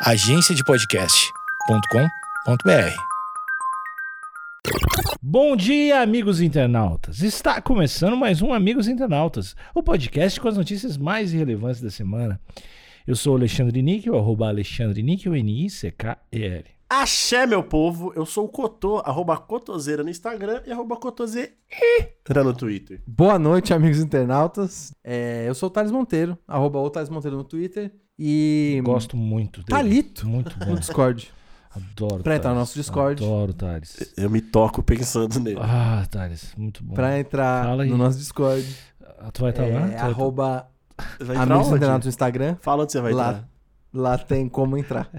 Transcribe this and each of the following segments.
agenciadepodcast.com.br. Bom dia, amigos internautas. Está começando mais um Amigos Internautas, o podcast com as notícias mais relevantes da semana. Eu sou o Alexandre Níquel, arroba Alexandre Níquel, N-I-C-K-E-L. Axé, meu povo, eu sou o Cotô, arroba Cotoseira no Instagram e arroba Cotoseira no Twitter. Boa noite, amigos internautas. É, eu sou o Thales Monteiro, arroba o Thales Monteiro no Twitter. E. Gosto muito dele. Talito. Muito bom. No Discord. Adoro. Pra entrar no nosso Discord. Adoro, Thales. Eu me toco pensando nele. Ah, Thales, muito bom. Pra entrar Fala aí. no nosso Discord. Ah, Tu vai estar lá? Tu É, vai tá- arroba Vai amigos internautas no Instagram. Fala onde você vai Lá. entrar. Lá tem como entrar.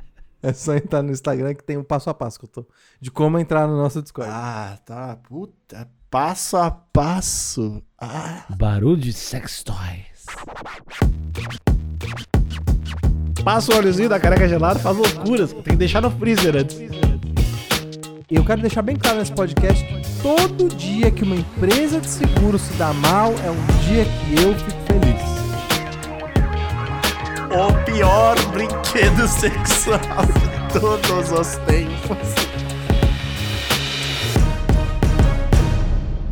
É só entrar no Instagram que tem um passo a passo que eu tô. De como entrar no nosso Discord. Ah, tá. Puta. Passo a passo. Ah. Barulho de sex toys. Passa o óleozinho da careca gelada, faz loucuras. Tem que deixar no freezer antes. E eu quero deixar bem claro nesse podcast: todo dia que uma empresa de seguro se dá mal é um dia que eu fico feliz. O pior brinquedo sexual de todos os tempos.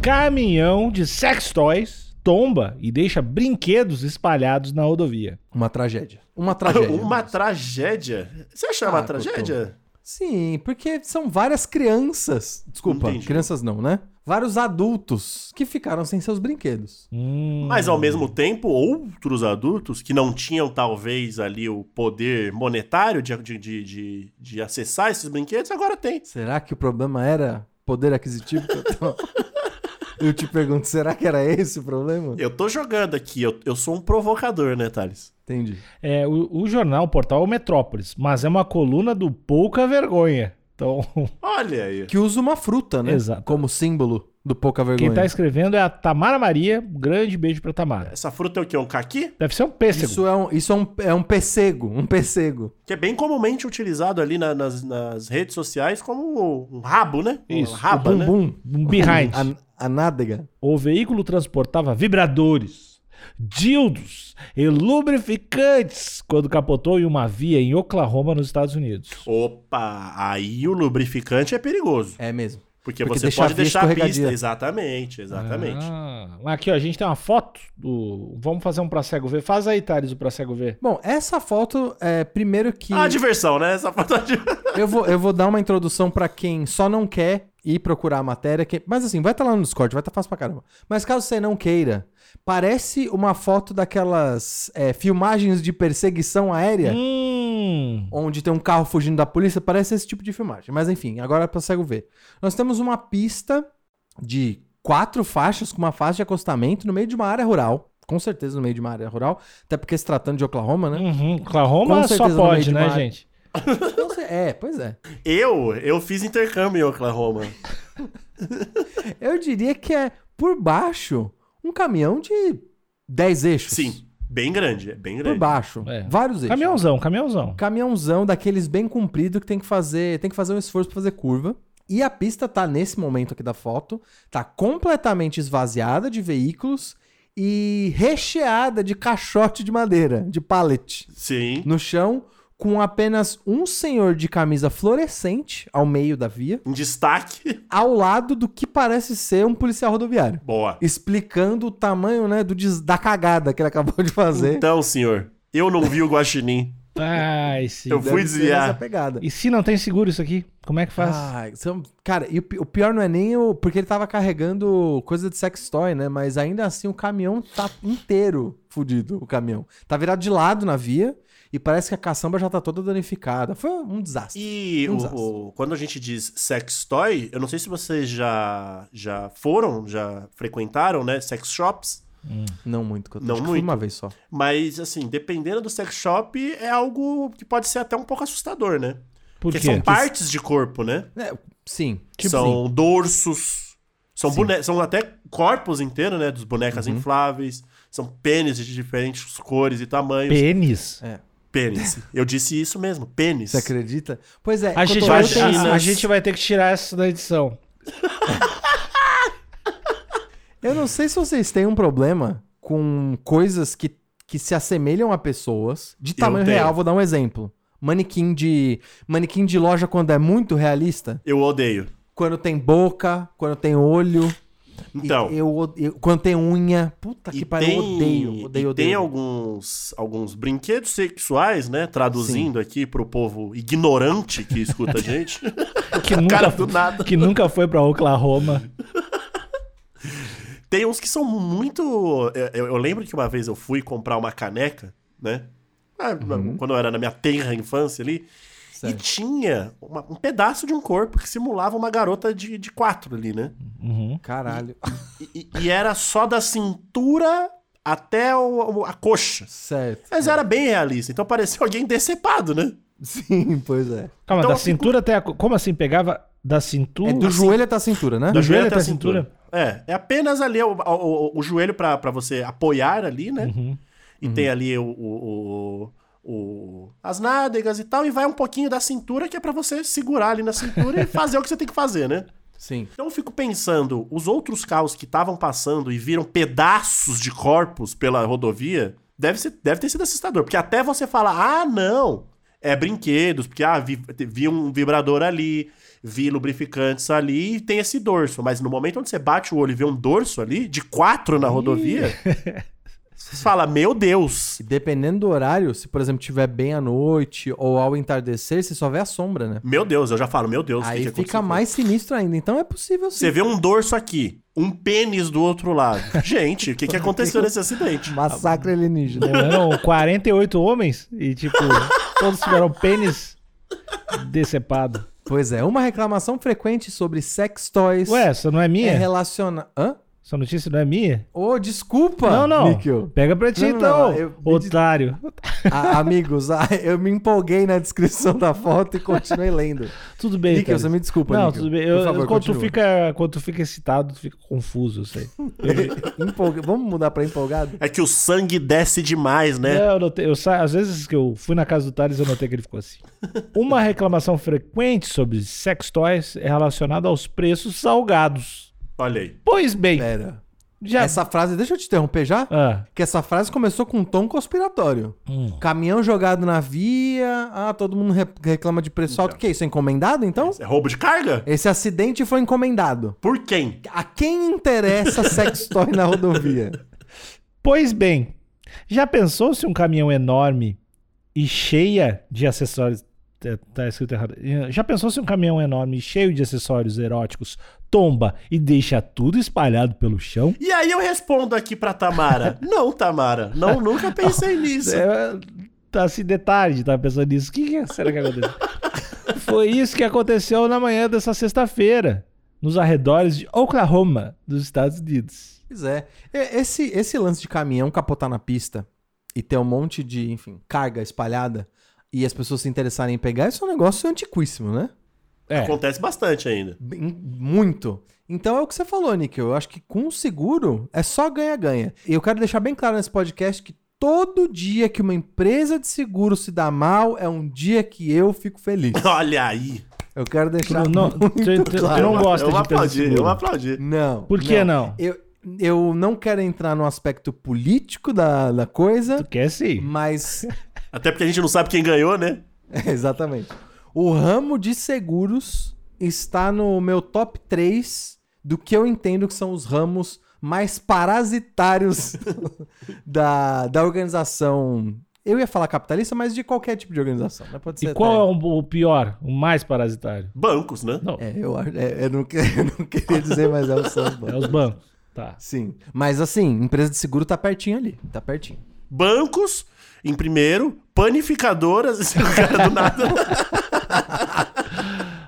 Caminhão de sex toys tomba e deixa brinquedos espalhados na rodovia. Uma tragédia. Uma tragédia. Uma tragédia? Você acha uma Ah, tragédia? Sim, porque são várias crianças. Desculpa, Entendi. crianças não, né? Vários adultos que ficaram sem seus brinquedos. Hum, Mas ao mesmo tempo, outros adultos que não tinham talvez ali o poder monetário de, de, de, de, de acessar esses brinquedos, agora tem. Será que o problema era poder aquisitivo? que eu, tô- eu te pergunto, será que era esse o problema? Eu tô jogando aqui, eu, eu sou um provocador, né, Thales? Entendi. É, o, o jornal, o portal é o Metrópolis, mas é uma coluna do Pouca Vergonha. Então, Olha aí. Que usa uma fruta, né? Exato. Como símbolo do pouca vergonha. quem tá escrevendo é a Tamara Maria. Um grande beijo pra Tamara. Essa fruta é o quê? Um caqui? Deve ser um pêssego. Isso é um, isso é um, é um pessego, um pessego. Que é bem comumente utilizado ali na- nas, nas redes sociais como um rabo, né? Isso, raba, o né? bumbum. Um behind. A, a nádega. O veículo transportava vibradores, dildos e lubrificantes quando capotou em uma via em Oklahoma, nos Estados Unidos. Opa, aí o lubrificante é perigoso. É mesmo. Porque, Porque você deixa pode a deixar a pista. Exatamente, exatamente. Ah, aqui, ó, a gente tem uma foto do. Vamos fazer um pra cego ver. Faz aí, Thales, o pra cego ver. Bom, essa foto é primeiro que Ah, diversão, né? Essa foto de... eu vou eu vou dar uma introdução pra quem só não quer ir procurar a matéria, que... mas assim, vai estar lá no Discord, vai estar fácil pra caramba. Mas caso você não queira, parece uma foto daquelas é, filmagens de perseguição aérea. Hum. Onde tem um carro fugindo da polícia, parece esse tipo de filmagem. Mas enfim, agora é pra cego ver. Nós temos uma pista de quatro faixas com uma faixa de acostamento no meio de uma área rural. Com certeza no meio de uma área rural. Até porque se tratando de Oklahoma, né? Uhum. Oklahoma Com só pode, de né, uma- gente? É, pois é. Eu, eu fiz intercâmbio em Oklahoma. Eu diria que é por baixo um caminhão de 10 eixos. Sim, bem grande, é bem Por grande. baixo. É. Vários eixos. Caminhãozão, caminhãozão. caminhãozão daqueles bem comprido que tem que fazer, tem que fazer um esforço pra fazer curva. E a pista tá nesse momento aqui da foto, tá completamente esvaziada de veículos e recheada de caixote de madeira, de pallet, Sim. no chão, com apenas um senhor de camisa fluorescente ao meio da via, Em destaque. ao lado do que parece ser um policial rodoviário, Boa. explicando o tamanho, né, do da cagada que ele acabou de fazer. Então, senhor, eu não vi o guaxinim. Ai, sim. Eu fui desviar. essa pegada. E se não tem seguro isso aqui? Como é que faz? Ai, são- cara, e o, pi- o pior não é nem o. Porque ele tava carregando coisa de sex toy, né? Mas ainda assim o caminhão tá inteiro fudido, o caminhão. Tá virado de lado na via e parece que a caçamba já tá toda danificada. Foi um desastre. E Um o- desastre. o- quando a gente diz sex toy, eu não sei se vocês já, já foram, já frequentaram, né? Sex shops. Não muito, que eu Não acho que fui muito. uma vez só. Mas, assim, dependendo do sex shop, é algo que pode ser até um pouco assustador, né? Por Porque quê? são partes de corpo, né? É, sim. são dorsos, são, Sim. bone... são até corpos inteiros, né? Dos bonecas Uhum. infláveis. São pênis de diferentes cores e tamanhos. Pênis. É. Pênis. Eu disse isso mesmo, pênis. Você acredita? Pois é. A gente, vai, a, a gente vai ter que tirar essa da edição. Eu não sei se vocês têm um problema com coisas que, que se assemelham a pessoas de tamanho tenho. real. Vou dar um exemplo. Manequim de. Manequim de loja quando é muito realista. Eu odeio. Quando tem boca, quando tem olho. Então, E- eu, odeio- quando tem unha. Puta que pariu, eu odeio. Odeio, e odeio. tem alguns, alguns brinquedos sexuais, né? Traduzindo aqui pro povo ignorante que escuta a gente. Que nunca, Cara, do nada. que nunca foi pra Oklahoma. Tem uns que são muito. Eu, eu lembro que uma vez eu fui comprar uma caneca, né? Ah, Quando eu era na minha tenra infância ali. Certo. E tinha uma- um pedaço de um corpo que simulava uma garota de, de quatro ali, né? Uhum. Caralho. E, e- e era só da cintura até o- a coxa. certo. Mas era bem realista, então parecia alguém decepado, né? Sim, pois é. Calma, Então, da assim, cintura até a... co- Como assim? Pegava da cintura... É do joelho até a cintura, né? Do joelho até a cintura? É, é apenas ali o, o, o joelho pra, pra você apoiar ali, né? Uhum. E tem ali o, o- o- o- as nádegas e tal, e vai um pouquinho da cintura, que é pra você segurar ali na cintura e fazer o que você tem que fazer, né? Sim. Então eu fico pensando, os outros carros que estavam passando e viram pedaços de corpos pela rodovia, deve, ser, deve ter sido assustador. Porque até você falar, ah, não, é brinquedos, porque ah, vi, vi um vibrador ali, vi lubrificantes ali e tem esse dorso. Mas no momento onde você bate o olho e vê um dorso ali, de quatro na rodovia, você fala, meu Deus. E dependendo do horário, se por exemplo tiver bem à noite ou ao entardecer, você só vê a sombra, né? Meu Deus, eu já falo, meu Deus. o que Aí que fica mais sinistro ainda. Então é possível sim. Você vê um dorso aqui, um pênis do outro lado. Gente, o que, que aconteceu nesse acidente? Massacre alienígena. Eram 48 homens e, tipo, todos tiveram pênis decepado. Pois é, uma reclamação frequente sobre sex toys Ué, essa não é é minha? relacionada. Hã? Essa notícia não é minha? Ô, desculpa! não, não. Níquel. Pega pra ti, Não, não, então, não, eu- otário. Ah, amigos, ah, eu me empolguei na descrição da foto e continuei lendo. Tudo bem, Níquel, cara. você me desculpa, Não, Níquel. tudo bem. Por Eu, favor, quando, tu fica, quando tu fica excitado, tu fica confuso, eu sei. Empolga- Vamos mudar pra empolgado? É que o sangue desce demais, né? É, eu notei, eu sa... Às vezes que eu fui na casa do Thales, eu notei que ele ficou assim. Uma reclamação frequente sobre sex toys é relacionada aos preços salgados. Olha aí. Pois bem, Pera. já... Essa frase, deixa eu te interromper já. Ah, Que essa frase começou com um tom conspiratório. hum. Caminhão jogado na via. Ah, todo mundo re- reclama de preço alto. O que? Isso é encomendado, então? É roubo de carga? Esse acidente foi encomendado. Por quem? A quem interessa sex toy na rodovia? Pois bem, já pensou se um caminhão enorme e cheia de acessórios. Tá- Tá escrito errado. Já pensou se um caminhão enorme cheio de acessórios eróticos tomba e deixa tudo espalhado pelo chão? E aí eu respondo aqui pra Tamara. Não, Tamara. Não, nunca pensei nisso. É, tá assim, detalhe de estar pensando nisso. O que, que será que aconteceu? Foi isso que aconteceu na manhã dessa sexta-feira, nos arredores de Oklahoma, dos Estados Unidos. Pois é. E- Esse, esse lance de caminhão capotar na pista e ter um monte de, enfim, carga espalhada e as pessoas se interessarem em pegar, isso é um negócio antiquíssimo, né? É, Acontece bastante ainda. Bem- Muito. Então é o que você falou, Nick. Eu acho que com o seguro é só ganha-ganha. E eu quero deixar bem claro nesse podcast que todo dia que uma empresa de seguro se dá mal é um dia que eu fico feliz. Olha aí. Eu quero deixar Tu não- muito tu- tu- tu claro. não gosta eu de aplaudi, empresa de seguro. eu aplaudi. Não. Por que não? Eu, eu não quero entrar no aspecto político da, da coisa, Tu quer sim. mas Até porque a gente não sabe quem ganhou, né? É, exatamente. O ramo de seguros está no meu top 3 do que eu entendo que são os ramos mais parasitários da, da organização. Eu ia falar capitalista, mas de qualquer tipo de organização. Né? Pode ser E qual é até- o, o pior, o mais parasitário? Bancos, né? Não, É, eu, acho- é, eu, não, eu não queria dizer, mas é o Sans é Banco. os bancos. Tá. Sim. Mas assim, empresa de seguro tá pertinho ali. Tá pertinho. Bancos, em primeiro. Panificadoras, esse cara do nada.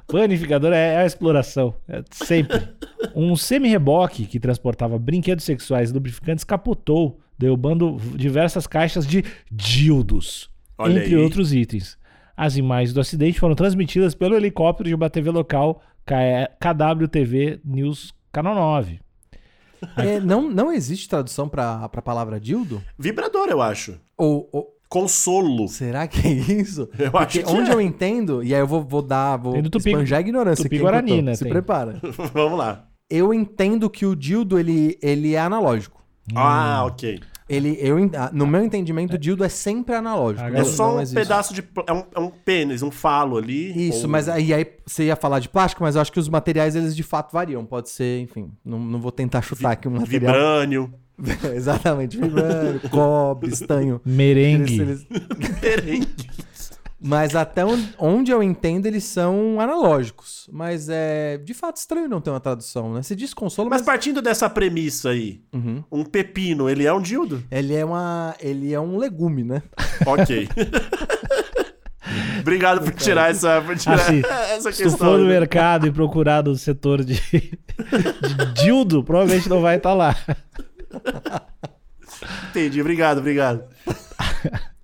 Panificador é, é a exploração. É sempre. Um semi-reboque que transportava brinquedos sexuais e lubrificantes capotou, derrubando diversas caixas de dildos, Olha entre aí. outros itens. As imagens do acidente foram transmitidas pelo helicóptero de uma TV local, KWTV News Canal 9. É, não, não existe tradução pra, pra palavra dildo? Vibrador, eu acho. Ou, ou- Consolo. será que é isso? Eu Porque acho que onde é. eu entendo, e aí eu vou, vou dar, vou Tem do Tupi- esbanjar a ignorância Tupi aqui enquanto Guarani, eu tô. né, Se tem. prepara. Vamos lá. Eu entendo que o dildo, ele, ele é analógico. Ah, ok. Ele, eu, ah, no meu entendimento, o dildo é sempre analógico. Ah, É só um existe. pedaço de. É um, é um pênis, um falo ali. Isso, ou- mas aí, aí você ia falar de plástico, mas eu acho que os materiais eles de fato variam. Pode ser, enfim, não, não vou tentar chutar aqui um material. Vibrânio. Exatamente, vibrânio, cobre, estanho. Merengue. Eles- eles- Mas até on- onde eu entendo, eles são analógicos. Mas é de fato estranho não ter uma tradução, né? Você diz consolo, Mas mas, partindo dessa premissa aí, Uhum. um pepino, ele é um dildo? ele é uma, ele é um legume, né? Ok. Obrigado por tirar essa, por tirar Assim, essa Se tu questão. for no né? mercado e procurar no setor de, de dildo, provavelmente não vai estar lá. Entendi, obrigado, obrigado.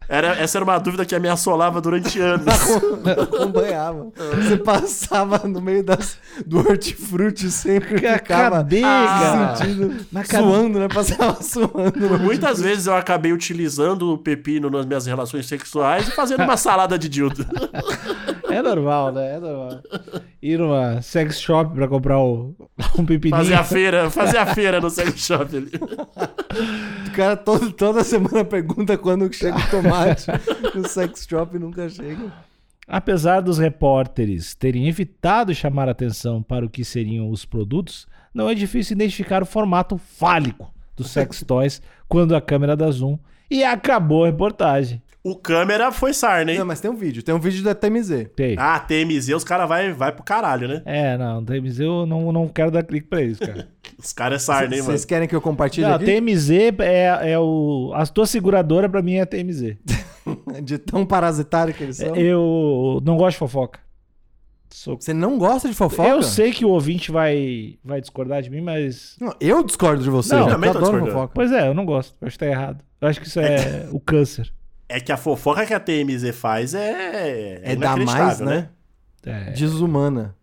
Era, essa era uma dúvida que me assolava durante anos. Acompanhava. Você passava no meio das, do hortifruti sempre Ca- ficava cadê, cara? sentindo, Na cabe- suando, né? Passava suando. no Muitas vezes eu acabei utilizando o pepino nas minhas relações sexuais e fazendo uma salada de dildo. É normal, né? É normal. Ir numa sex shop pra comprar o- um pepininho. Fazer a feira, fazer a feira no sex shop ali. O cara todo, toda semana pergunta quando chega o tomate no sex shop nunca chega. Apesar dos repórteres terem evitado chamar atenção para o que seriam os produtos, não é difícil identificar o formato fálico dos sex toys quando a câmera dá zoom. E acabou a reportagem. O câmera foi sarna, hein? Não, mas tem um vídeo. Tem um vídeo da TMZ. Tem. Ah, TMZ, os caras vai, vai pro caralho, né? É, não, TMZ eu não, não quero dar clique pra isso, cara. Os caras é sarna, hein, mano? Vocês querem que eu compartilhe Não, aqui? TMZ é, é o. A tua seguradora pra mim é TMZ. De tão parasitário que eles são. Eu não gosto de fofoca. Sou- Você não gosta de fofoca? Eu sei que o ouvinte vai, vai discordar de mim, mas. Não, eu discordo de você. Não, eu também tô discordando. fofoca. Pois é, eu não gosto. Eu acho que tá errado. Eu acho que isso é o câncer. É que a fofoca que a TMZ faz é. É dar mais, inacreditável, né? É. Desumana.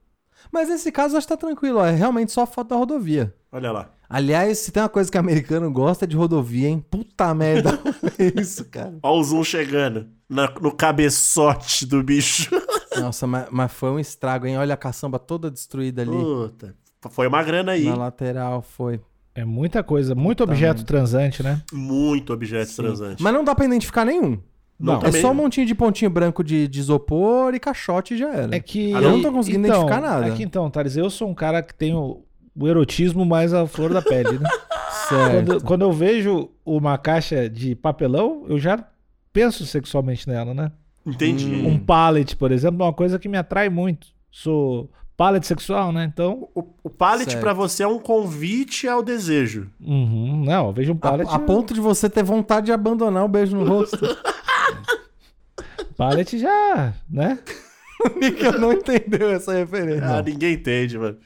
Mas nesse caso, acho que tá tranquilo. ó. É realmente só foto da rodovia. Olha lá. Aliás, se tem uma coisa que americano gosta é de rodovia, hein? Puta merda. É isso, cara. Olha o zoom chegando na- no cabeçote do bicho. Nossa, mas, mas foi um estrago, hein? Olha a caçamba toda destruída ali. Puta. Foi uma grana aí. Na lateral, foi. É muita coisa, muito objeto transante, né? Muito objeto transante. Mas não dá pra identificar nenhum. Não, é também só um não. montinho de pontinho branco de, de isopor e caixote e já era. É que. Ah, eu não tô conseguindo então, identificar nada. É que então, Thales, eu sou um cara que tem o, o erotismo mais à flor da pele, né? Certo. quando, quando eu vejo uma caixa de papelão, eu já penso sexualmente nela, né? Entendi. Um pallet, por exemplo, é uma coisa que me atrai muito. Sou pallet sexual, né? Então, O, o pallet pra você é um convite ao desejo. uhum, não, eu vejo um pallet. A, a ponto de você ter vontade de abandonar o beijo no rosto. Pallet já, né? o Nickel não entendeu essa referência. Ah, ninguém entende, mano.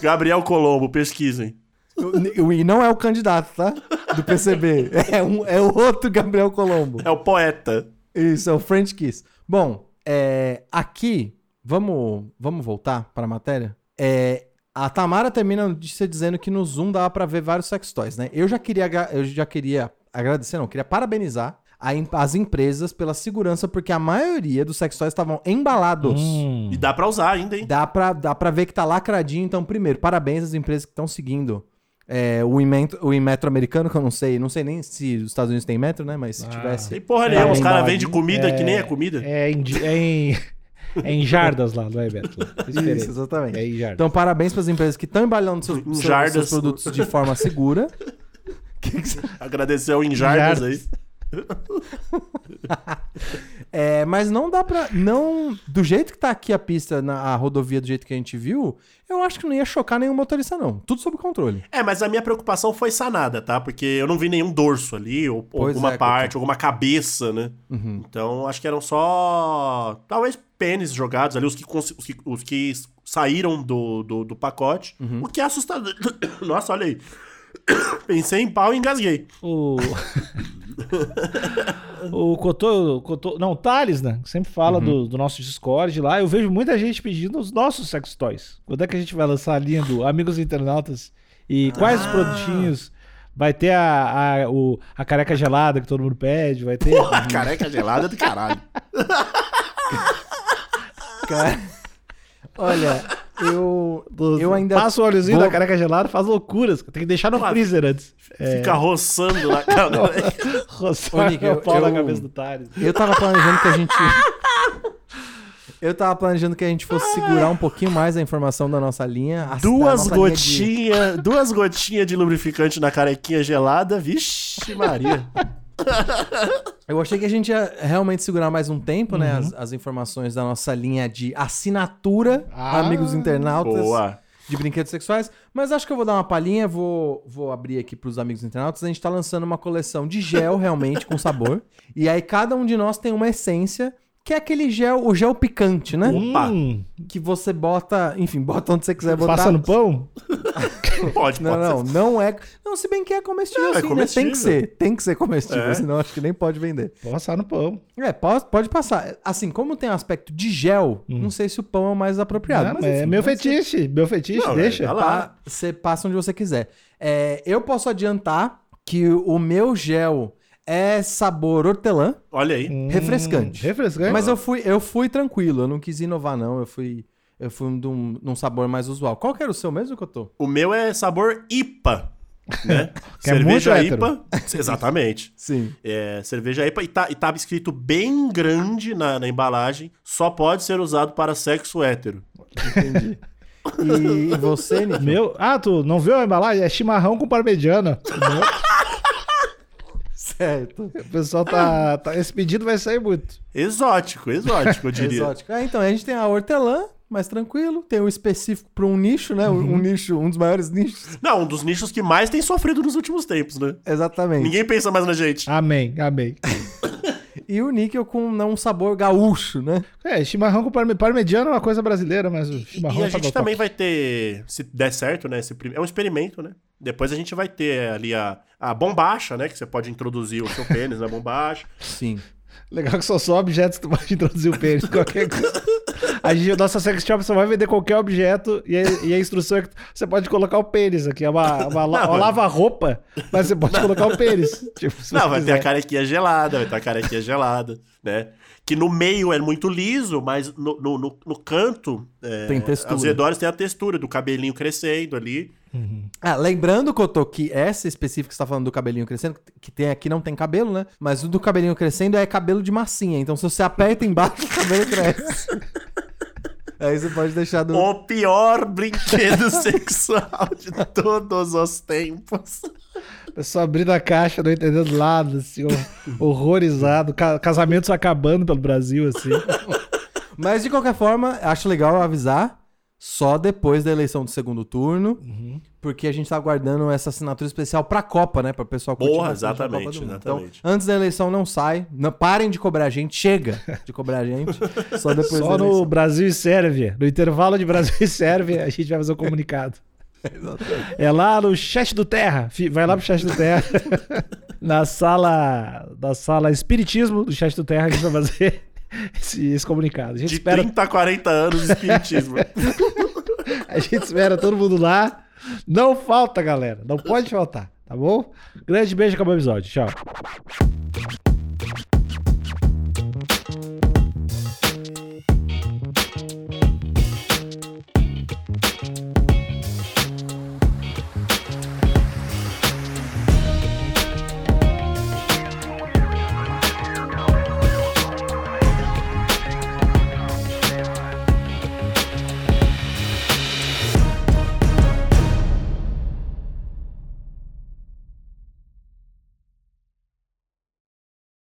Gabriel Colombo, pesquisem. O- E não é o candidato, tá? Do PCB. É, um, é o outro Gabriel Colombo. É o poeta. Isso, é o French Kiss. Bom, é, aqui, vamos, vamos voltar para a matéria? É, a Tamara termina a notícia dizendo que no Zoom dava para ver vários sex toys, né? Eu já queria, eu já queria agradecer, não, queria parabenizar a as empresas pela segurança, porque a maioria dos sex toys estavam embalados. Hum. E dá pra usar ainda, hein? Dá pra, dá pra ver que tá lacradinho. Então, primeiro, parabéns às empresas que estão seguindo é, o, Inmetro, o americano, que eu não sei. Não sei nem se os Estados Unidos tem metro, né? Mas se Ah. tivesse. Tem porra É, nenhuma. Os bem caras vendem comida que nem é comida. É em, é em, é em jardas lá, não é, Beto? É. Isso, exatamente. É em jardas. Então, parabéns para as empresas que estão embalando seus, seus- jardas. seus produtos de forma segura. Que que você- Agradecer ao Injardas aí. É, mas não dá pra. Não, do jeito que tá aqui a pista, na a rodovia, do jeito que a gente viu, eu acho que não ia chocar nenhum motorista, não. Tudo sob controle. É, mas a minha preocupação foi sanada, tá? Porque eu não vi nenhum dorso ali, ou, ou alguma é, parte, alguma cabeça, né? Então, acho que eram só. Talvez pênis jogados ali, os que, cons- os que, os que saíram do, do, do pacote. O que é assustador. Nossa, olha aí. Pensei em pau e engasguei. O. o Cotô, Cotô. Não, o Thales, né? que Sempre fala do, do nosso Discord lá. Eu vejo muita gente pedindo os nossos sex toys. Quando é que a gente vai lançar a linha do Amigos Internautas? E quais os produtinhos? Vai ter a, a, o, a careca gelada que todo mundo pede? Vai ter. Porra, careca gelada do caralho. Cara, olha, Eu, eu ainda. Passa o óleozinho vou- da careca gelada, faz loucuras. Tem que deixar no freezer antes. Fica roçando na cara. Ô, Nick, o eu- pau na eu- cabeça do Thales. Eu tava planejando que a gente. Eu tava planejando que a gente fosse segurar um pouquinho mais a informação da nossa linha. a- Duas nossa linha de- gotinhas, duas gotinhas de lubrificante na carequinha gelada. Vixe, Maria. Eu achei que a gente ia realmente segurar mais um tempo, né? Uhum. As, as informações da nossa linha de assinatura, Ah, amigos internautas. Boa. de brinquedos sexuais, mas acho que eu vou dar uma palhinha, vou, vou abrir aqui pros amigos internautas. A gente tá lançando uma coleção de gel realmente com sabor. E aí cada um de nós tem uma essência, que é aquele gel, o gel picante, né? Opa. Hum, Que você bota, enfim, bota onde você quiser botar. passa no pão? Pode, Não, pode. não, não é. Não, se bem que é comestível, Não, é sim, né? Tem que comestível. ser, tem que ser comestível, É. senão acho que nem pode vender. Passar no pão. É, pode, pode passar. Assim, como tem um aspecto de gel, não sei se o pão é o mais apropriado. Ah, mas é enfim, meu pode ser. fetiche. Meu fetiche, Não, deixa. é, lá. Tá? Você passa onde você quiser. É, eu posso adiantar que o meu gel é sabor hortelã, Olha aí. Hum, refrescante. Refrescante. mas eu fui, eu fui tranquilo, eu não quis inovar, não. Eu fui, eu fui num, num sabor mais usual. Qual que era o seu mesmo que eu tô? O meu é sabor IPA. Né? Que é muito cerveja hétero. IPA. Exatamente. Sim. É, cerveja IPA e, tá, e tava escrito bem grande na, na embalagem, só pode ser usado para sexo hétero. Entendi. E, você, Nick? Meu... Ah, tu não viu a embalagem? É chimarrão com parmegiana. Certo. o pessoal tá, tá... Esse pedido vai sair muito. Exótico, exótico, eu diria. Exótico. Ah, então, a gente tem a hortelã, mais tranquilo. Tem o específico para um nicho, né? Um nicho, um dos maiores nichos. Não, um dos nichos que mais tem sofrido nos últimos tempos, né? Exatamente. Ninguém pensa mais na gente. Amém, amém. E o níquel com não, um sabor gaúcho, né? É, chimarrão com parme... parmegiana é uma coisa brasileira, mas o E chimarrão a tá gente também vai ter, se der certo, né? Esse prim- É um experimento, né? Depois a gente vai ter ali a, a bombacha, né? Que você pode introduzir o seu pênis na bombacha. Sim. Legal que só são objetos que tu pode introduzir o pênis. Qualquer coisa. A gente, nossa sex shop só vai vender qualquer objeto e a, e a instrução é que você pode colocar o pênis aqui. É uma, uma, Não, uma mas- lava-roupa, mas você pode colocar o pênis. Tipo, se Não, vai ter quiser. a carequinha gelada, vai ter a carequinha gelada, né? Que no meio é muito liso, mas no, no, no, no canto, é, Tem textura. aos redores tem a textura do cabelinho crescendo ali. Ah, lembrando, Cotô, que essa específica que você tá falando do cabelinho crescendo, que tem aqui não tem cabelo, né? Mas o do cabelinho crescendo é cabelo de massinha. Então, se você aperta embaixo, o cabelo cresce. Aí você pode deixar do. O pior brinquedo sexual de todos os tempos. O pessoal abrindo a caixa, não entendendo nada, assim, hor- horrorizado. ca- casamentos acabando pelo Brasil, assim. Mas de qualquer forma, acho legal avisar só depois da eleição do segundo turno, porque a gente tá aguardando essa assinatura especial pra Copa, né? Pra pessoal curtir Porra, bastante a Copa exatamente, Mundo. exatamente. Então, antes da eleição não sai, não, parem de cobrar a gente, chega de cobrar a gente, só depois Só da no. Brasil e Sérvia. No intervalo de Brasil e Sérvia, a gente vai fazer o comunicado. É lá no chat do Terra. Vai lá pro chat do Terra. Na sala. Na sala Espiritismo do chat do Terra, a gente vai fazer esse, esse comunicado. A gente, De espera, 30 a 40 anos de espiritismo. a gente espera todo mundo lá. Não falta, galera. Não pode faltar, tá bom? Grande beijo, acabou o episódio. Tchau.